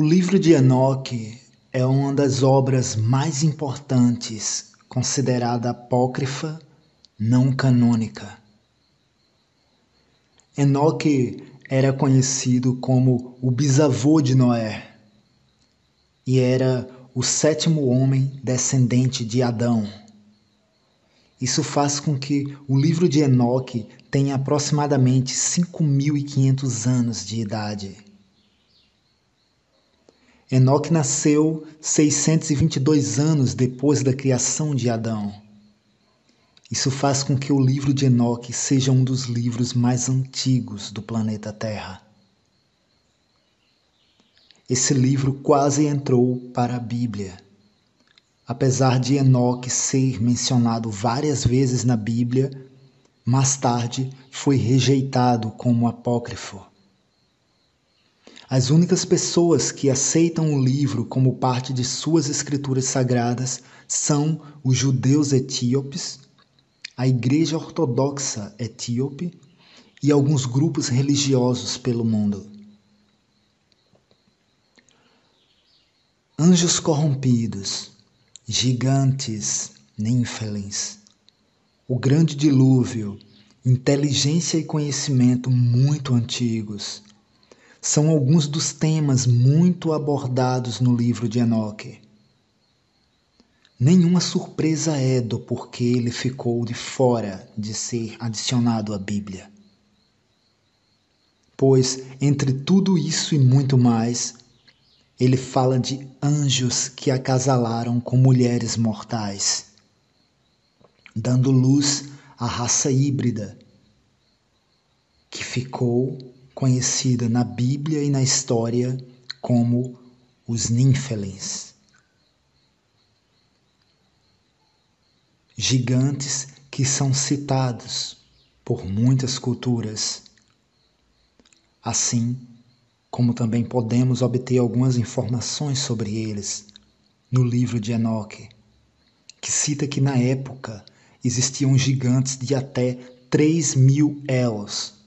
O livro de Enoque é uma das obras mais importantes, considerada apócrifa, não canônica. Enoque era conhecido como o bisavô de Noé e era o sétimo homem descendente de Adão. Isso faz com que o livro de Enoque tenha aproximadamente 5.500 anos de idade. Enoque nasceu 622 anos depois da criação de Adão. Isso faz com que o livro de Enoque seja um dos livros mais antigos do planeta Terra. Esse livro quase entrou para a Bíblia. Apesar de Enoque ser mencionado várias vezes na Bíblia, mais tarde foi rejeitado como apócrifo. As únicas pessoas que aceitam o livro como parte de suas escrituras sagradas são os judeus etíopes, a Igreja Ortodoxa Etíope e alguns grupos religiosos pelo mundo. Anjos corrompidos, gigantes, ninfelens, o grande dilúvio, inteligência e conhecimento muito antigos são alguns dos temas muito abordados no livro de Enoque. Nenhuma surpresa é do porquê ele ficou de fora de ser adicionado à Bíblia. Pois, entre tudo isso e muito mais, ele fala de anjos que acasalaram com mulheres mortais, dando luz à raça híbrida que ficou conhecida na Bíblia e na história como os Ninfelens. Gigantes que são citados por muitas culturas. Assim como também podemos obter algumas informações sobre eles no livro de Enoque, que cita que na época existiam gigantes de até 3 mil elos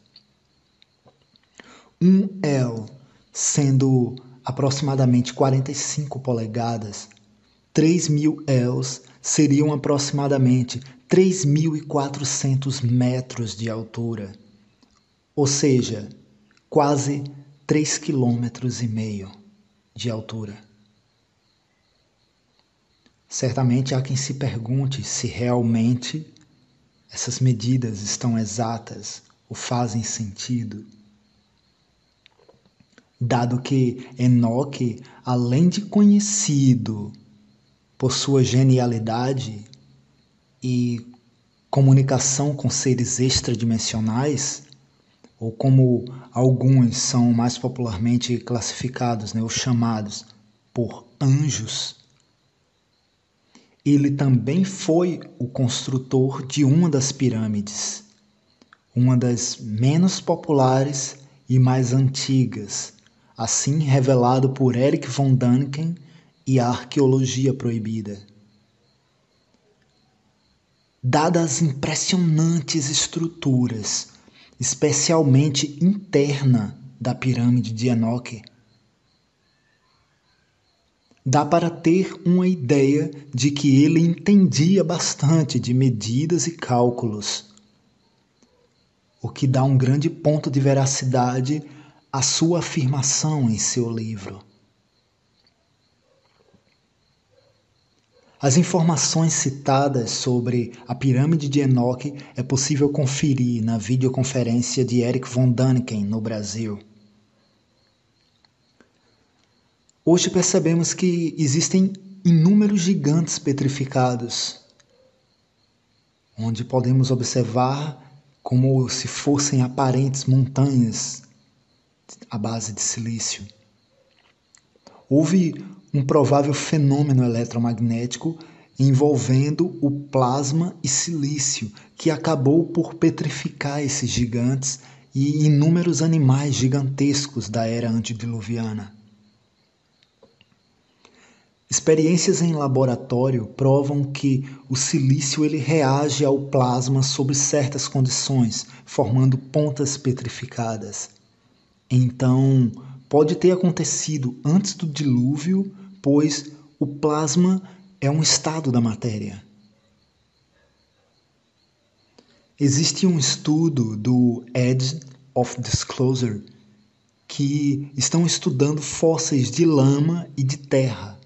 um El sendo aproximadamente 45 polegadas, 3 mil Els seriam aproximadamente 3.400 metros de altura, ou seja, quase 3 quilômetros e meio de altura. Certamente há quem se pergunte se realmente essas medidas estão exatas ou fazem sentido dado que Enoque, além de conhecido por sua genialidade e comunicação com seres extradimensionais, ou como alguns são mais popularmente classificados, né, ou chamados por anjos, ele também foi o construtor de uma das pirâmides, uma das menos populares e mais antigas, assim revelado por Eric von Däniken e a Arqueologia Proibida. Dadas as impressionantes estruturas, especialmente interna da pirâmide de Enoque, dá para ter uma ideia de que ele entendia bastante de medidas e cálculos, o que dá um grande ponto de veracidade a sua afirmação em seu livro. As informações citadas sobre a pirâmide de Enoch é possível conferir na videoconferência de Eric von Däniken no Brasil. Hoje percebemos que existem inúmeros gigantes petrificados, onde podemos observar como se fossem aparentes montanhas à base de silício. Houve um provável fenômeno eletromagnético envolvendo o plasma e silício que acabou por petrificar esses gigantes e inúmeros animais gigantescos da era antediluviana. Experiências em laboratório provam que o silício ele reage ao plasma sob certas condições, formando pontas petrificadas. Então, pode ter acontecido antes do dilúvio, pois o plasma é um estado da matéria. Existe um estudo do Edge of Disclosure que estão estudando fósseis de lama e de terra,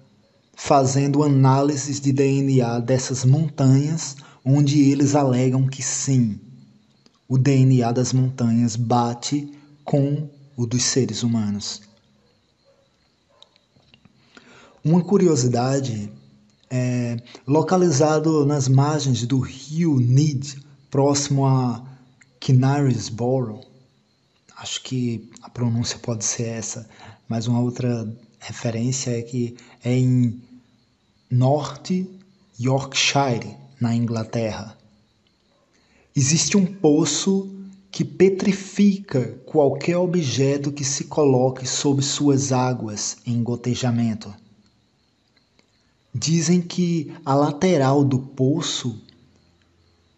fazendo análises de DNA dessas montanhas, onde eles alegam que sim, o DNA das montanhas bate com o dos seres humanos. Uma curiosidade é localizado nas margens do rio Nid, próximo a Knaresborough. Acho que a pronúncia pode ser essa, mas uma outra referência é que é em Norte Yorkshire, na Inglaterra. Existe um poço que petrifica qualquer objeto que se coloque sob suas águas em gotejamento. Dizem que a lateral do poço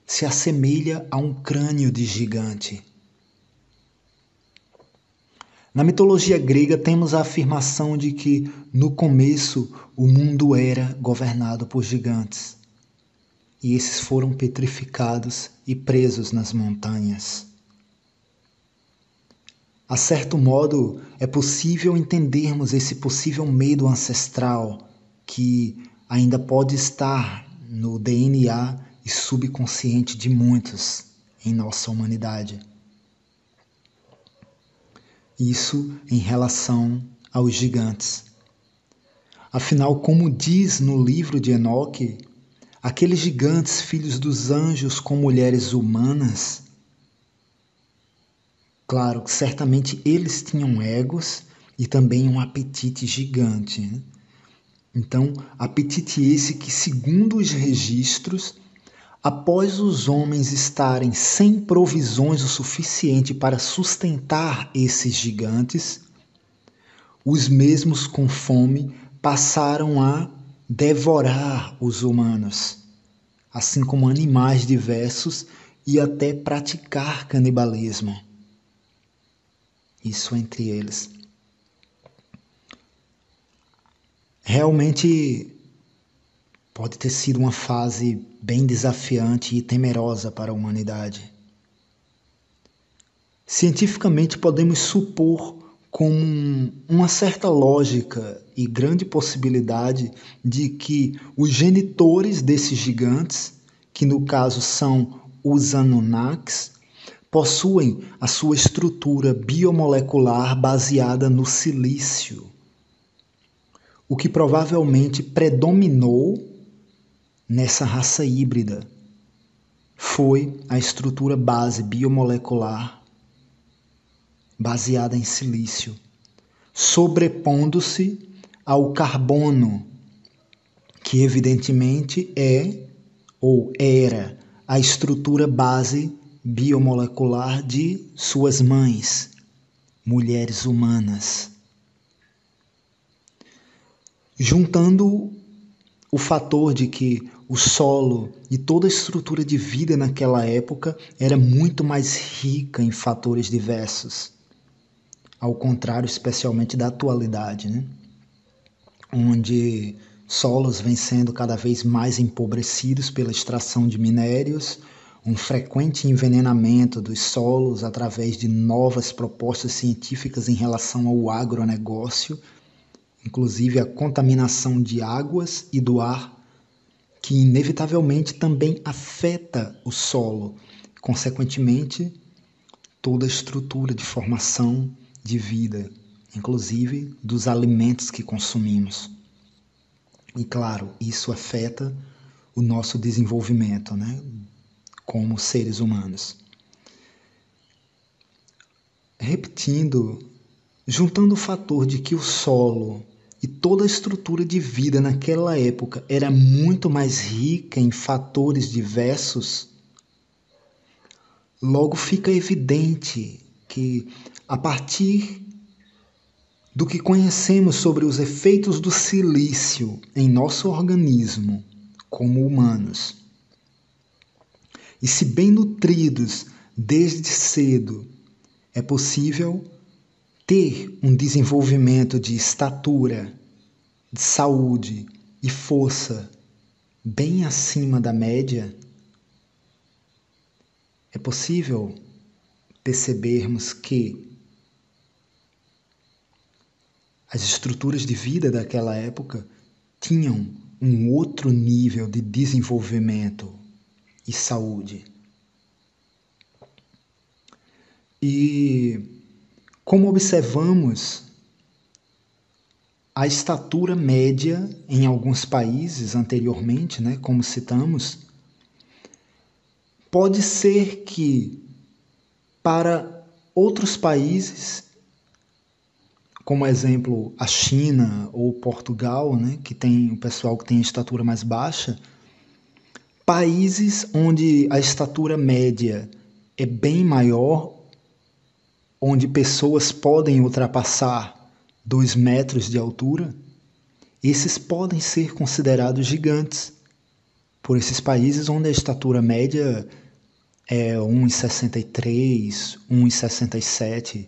se assemelha a um crânio de gigante. Na mitologia grega, temos a afirmação de que, no começo, o mundo era governado por gigantes, e esses foram petrificados e presos nas montanhas. A certo modo, é possível entendermos esse possível medo ancestral que ainda pode estar no DNA e subconsciente de muitos em nossa humanidade. Isso em relação aos gigantes. Afinal, como diz no livro de Enoque, aqueles gigantes, filhos dos anjos com mulheres humanas, claro, certamente eles tinham egos e também um apetite gigante. Né? Então, apetite esse que, segundo os registros, Após os homens estarem sem provisões o suficiente para sustentar esses gigantes, os mesmos com fome passaram a devorar os humanos, assim como animais diversos e até praticar canibalismo. Isso entre eles. Realmente pode ter sido uma fase bem desafiante e temerosa para a humanidade. Cientificamente, podemos supor com uma certa lógica e grande possibilidade de que os genitores desses gigantes, que no caso são os Anunnakis, possuem a sua estrutura biomolecular baseada no silício, o que provavelmente predominou nessa raça híbrida. Foi a estrutura base biomolecular baseada em silício, sobrepondo-se ao carbono, que evidentemente é ou era a estrutura base biomolecular de suas mães, mulheres humanas. Juntando o fator de que o solo e toda a estrutura de vida naquela época era muito mais rica em fatores diversos, ao contrário, especialmente da atualidade, né? onde solos vêm sendo cada vez mais empobrecidos pela extração de minérios, um frequente envenenamento dos solos através de novas propostas científicas em relação ao agronegócio, inclusive a contaminação de águas e do ar que inevitavelmente também afeta o solo, consequentemente, toda a estrutura de formação de vida, inclusive dos alimentos que consumimos. E claro, isso afeta o nosso desenvolvimento, né, como seres humanos. Repetindo, juntando o fator de que o solo e toda a estrutura de vida naquela época era muito mais rica em fatores diversos, logo fica evidente que, a partir do que conhecemos sobre os efeitos do silício em nosso organismo, como humanos, e se bem nutridos desde cedo, é possível ter um desenvolvimento de estatura, de saúde e força bem acima da média, é possível percebermos que as estruturas de vida daquela época tinham um outro nível de desenvolvimento e saúde. E como observamos, a estatura média em alguns países anteriormente, né, como citamos, pode ser que para outros países, como exemplo a China ou Portugal, né, que tem o pessoal que tem estatura mais baixa, países onde a estatura média é bem maior, onde pessoas podem ultrapassar dois metros de altura, esses podem ser considerados gigantes por esses países onde a estatura média é 1,63, 1,67.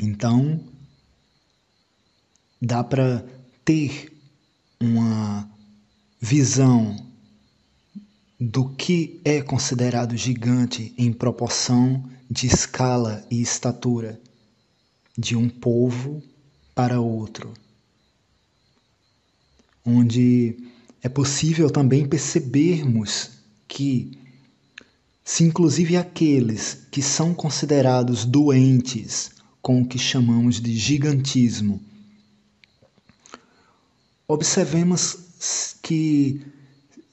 Então, dá para ter uma visão do que é considerado gigante em proporção de escala e estatura de um povo para outro, onde é possível também percebermos que, se inclusive aqueles que são considerados doentes com o que chamamos de gigantismo, observemos que,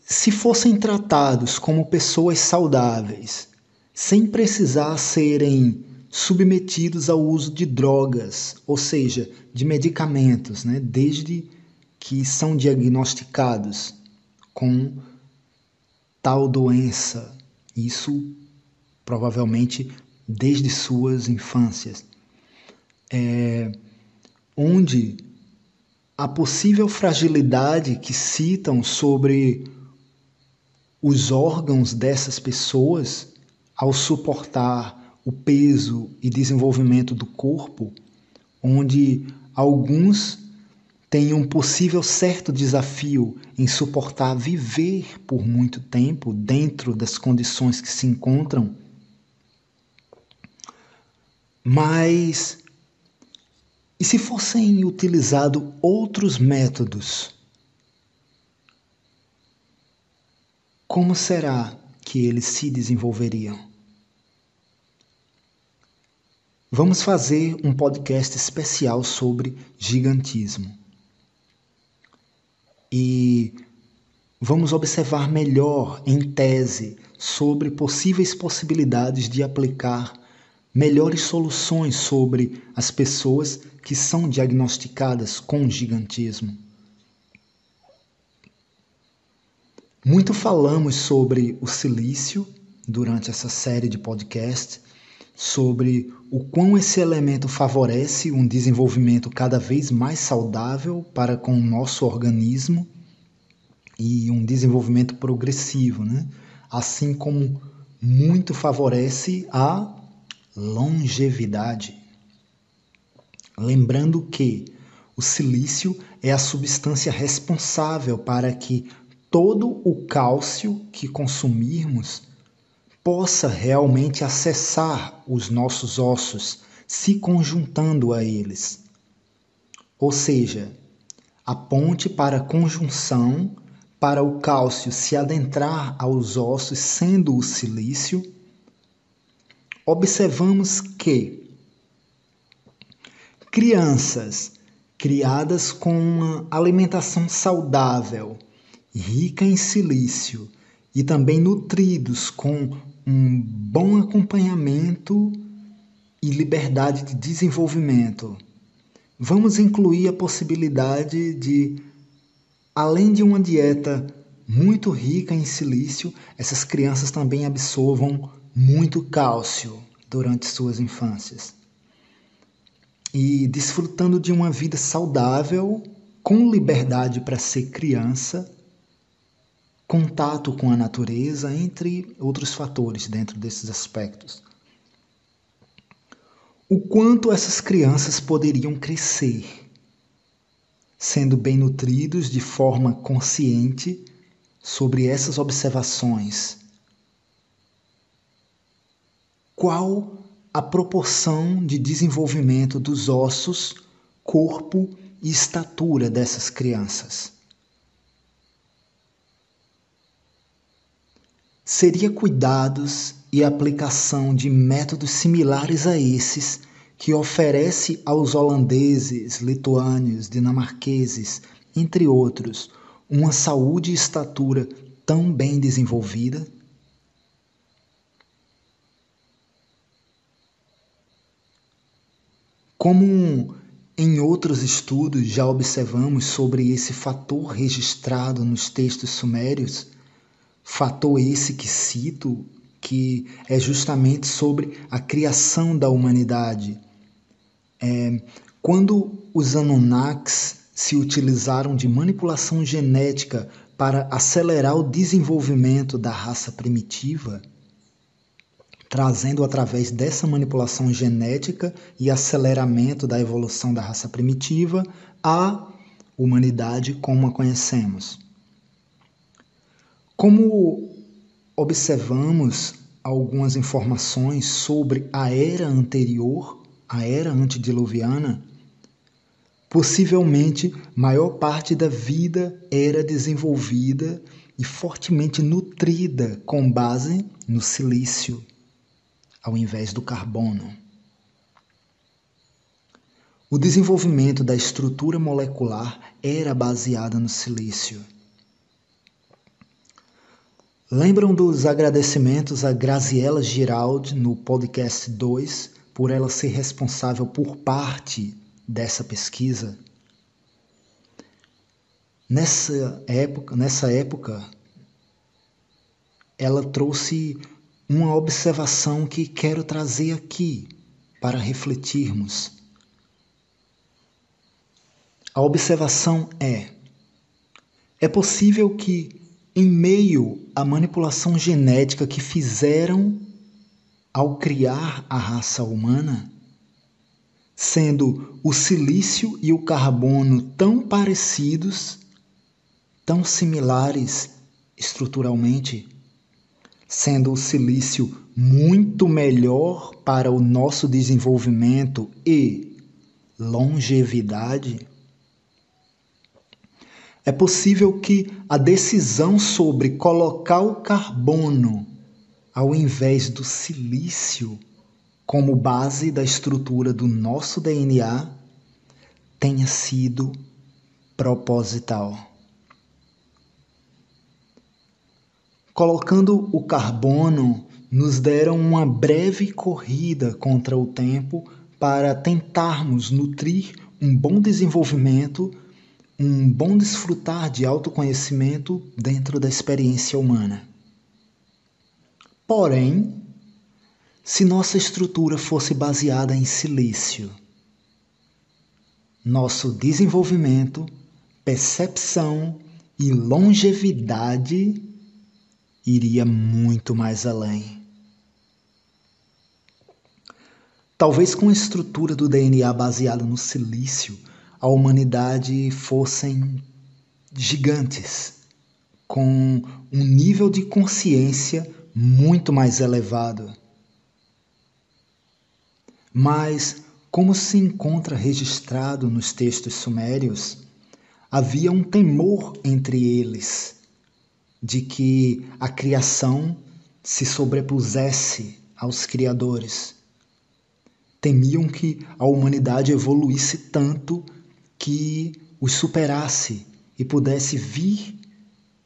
se fossem tratados como pessoas saudáveis, sem precisar serem submetidos ao uso de drogas, ou seja, de medicamentos, né, desde que são diagnosticados com tal doença. Isso provavelmente desde suas infâncias. É, onde a possível fragilidade que citam sobre os órgãos dessas pessoas ao suportar o peso e desenvolvimento do corpo, onde alguns têm um possível certo desafio em suportar viver por muito tempo dentro das condições que se encontram, mas e se fossem utilizados outros métodos? Como será que eles se desenvolveriam? Vamos fazer um podcast especial sobre gigantismo. E vamos observar melhor, em tese, sobre possíveis possibilidades de aplicar melhores soluções sobre as pessoas que são diagnosticadas com gigantismo. Muito falamos sobre o silício durante essa série de podcasts sobre o quão esse elemento favorece um desenvolvimento cada vez mais saudável para com o nosso organismo e um desenvolvimento progressivo, né? assim como muito favorece a longevidade. Lembrando que o silício é a substância responsável para que todo o cálcio que consumirmos possa realmente acessar os nossos ossos, se conjuntando a eles. Ou seja, a ponte para a conjunção para o cálcio se adentrar aos ossos, sendo o silício, observamos que crianças criadas com uma alimentação saudável, rica em silício e também nutridos com um bom acompanhamento e liberdade de desenvolvimento. Vamos incluir a possibilidade de, além de uma dieta muito rica em silício, essas crianças também absorvam muito cálcio durante suas infâncias. E desfrutando de uma vida saudável, com liberdade para ser criança contato com a natureza, entre outros fatores dentro desses aspectos. o quanto essas crianças poderiam crescer, sendo bem nutridos de forma consciente sobre essas observações. Qual a proporção de desenvolvimento dos ossos, corpo e estatura dessas crianças? Seria cuidados e aplicação de métodos similares a esses que oferece aos holandeses, lituânios, dinamarqueses, entre outros, uma saúde e estatura tão bem desenvolvida? Como em outros estudos já observamos sobre esse fator registrado nos textos sumérios, fator esse que cito que é justamente sobre a criação da humanidade. É, quando os Anunnakis se utilizaram de manipulação genética para acelerar o desenvolvimento da raça primitiva, trazendo através dessa manipulação genética e aceleramento da evolução da raça primitiva a humanidade como a conhecemos. Como observamos algumas informações sobre a era anterior, a era antediluviana, possivelmente maior parte da vida era desenvolvida e fortemente nutrida com base no silício, ao invés do carbono. O desenvolvimento da estrutura molecular era baseada no silício. Lembram dos agradecimentos a Graziella Giraldi no podcast 2 por ela ser responsável por parte dessa pesquisa? Nessa época, nessa época, ela trouxe uma observação que quero trazer aqui para refletirmos. A observação é: é possível que em meio à manipulação genética que fizeram ao criar a raça humana, sendo o silício e o carbono tão parecidos, tão similares estruturalmente, sendo o silício muito melhor para o nosso desenvolvimento e longevidade, é possível que a decisão sobre colocar o carbono ao invés do silício como base da estrutura do nosso DNA tenha sido proposital. Colocando o carbono, nos deram uma breve corrida contra o tempo para tentarmos nutrir um bom desenvolvimento um bom desfrutar de autoconhecimento dentro da experiência humana. Porém, se nossa estrutura fosse baseada em silício, nosso desenvolvimento, percepção e longevidade iria muito mais além. Talvez com a estrutura do DNA baseada no silício, a humanidade fossem gigantes, com um nível de consciência muito mais elevado. Mas, como se encontra registrado nos textos sumérios, havia um temor entre eles de que a criação se sobrepusesse aos criadores. Temiam que a humanidade evoluísse tanto que os superasse e pudesse vir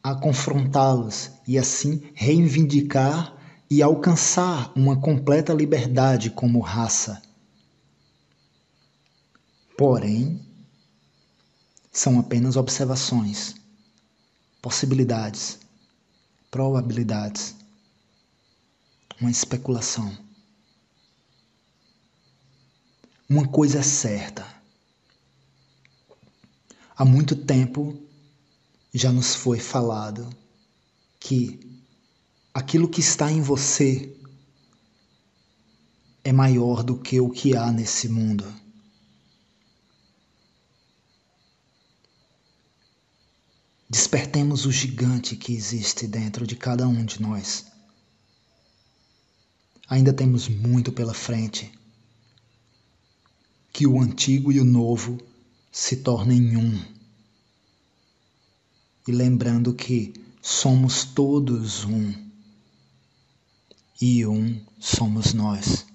a confrontá-los e assim reivindicar e alcançar uma completa liberdade como raça. Porém, são apenas observações, possibilidades, probabilidades, uma especulação. Uma coisa é certa Há muito tempo já nos foi falado que aquilo que está em você é maior do que o que há nesse mundo. Despertemos o gigante que existe dentro de cada um de nós. Ainda temos muito pela frente. Que o antigo e o novo se tornem um. E lembrando que somos todos um. E um somos nós.